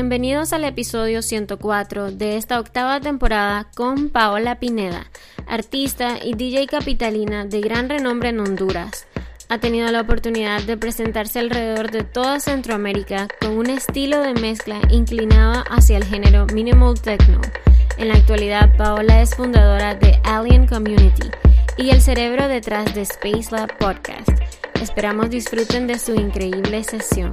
Bienvenidos al episodio 104 de esta octava temporada con Paola Pineda, artista y DJ capitalina de gran renombre en Honduras. Ha tenido la oportunidad de presentarse alrededor de toda Centroamérica con un estilo de mezcla inclinado hacia el género minimal techno. En la actualidad, Paola es fundadora de Alien Community y el cerebro detrás de Space Lab Podcast. Esperamos disfruten de su increíble sesión.